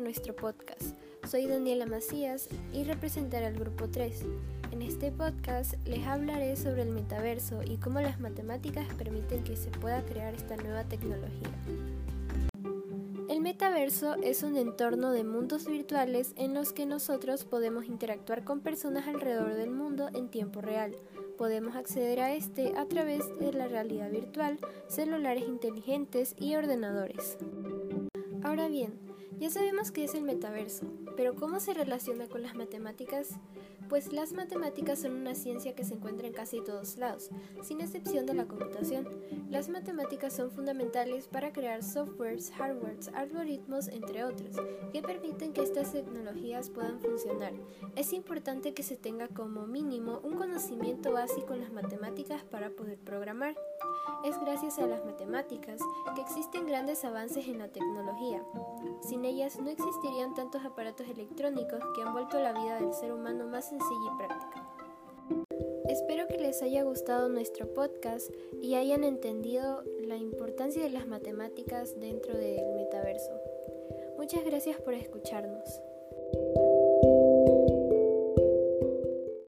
nuestro podcast. Soy Daniela Macías y representaré al grupo 3. En este podcast les hablaré sobre el metaverso y cómo las matemáticas permiten que se pueda crear esta nueva tecnología. El metaverso es un entorno de mundos virtuales en los que nosotros podemos interactuar con personas alrededor del mundo en tiempo real. Podemos acceder a este a través de la realidad virtual, celulares inteligentes y ordenadores. Ahora bien, ya sabemos qué es el metaverso, pero ¿cómo se relaciona con las matemáticas? Pues las matemáticas son una ciencia que se encuentra en casi todos lados, sin excepción de la computación. Las matemáticas son fundamentales para crear softwares, hardwares, algoritmos, entre otros, que permiten que estas tecnologías puedan funcionar. Es importante que se tenga como mínimo un conocimiento básico en las matemáticas para poder programar. Es gracias a las matemáticas que existen grandes avances en la tecnología. Sin ellas no existirían tantos aparatos electrónicos que han vuelto la vida del ser humano más sencilla y práctica. Espero que les haya gustado nuestro podcast y hayan entendido la importancia de las matemáticas dentro del metaverso. Muchas gracias por escucharnos.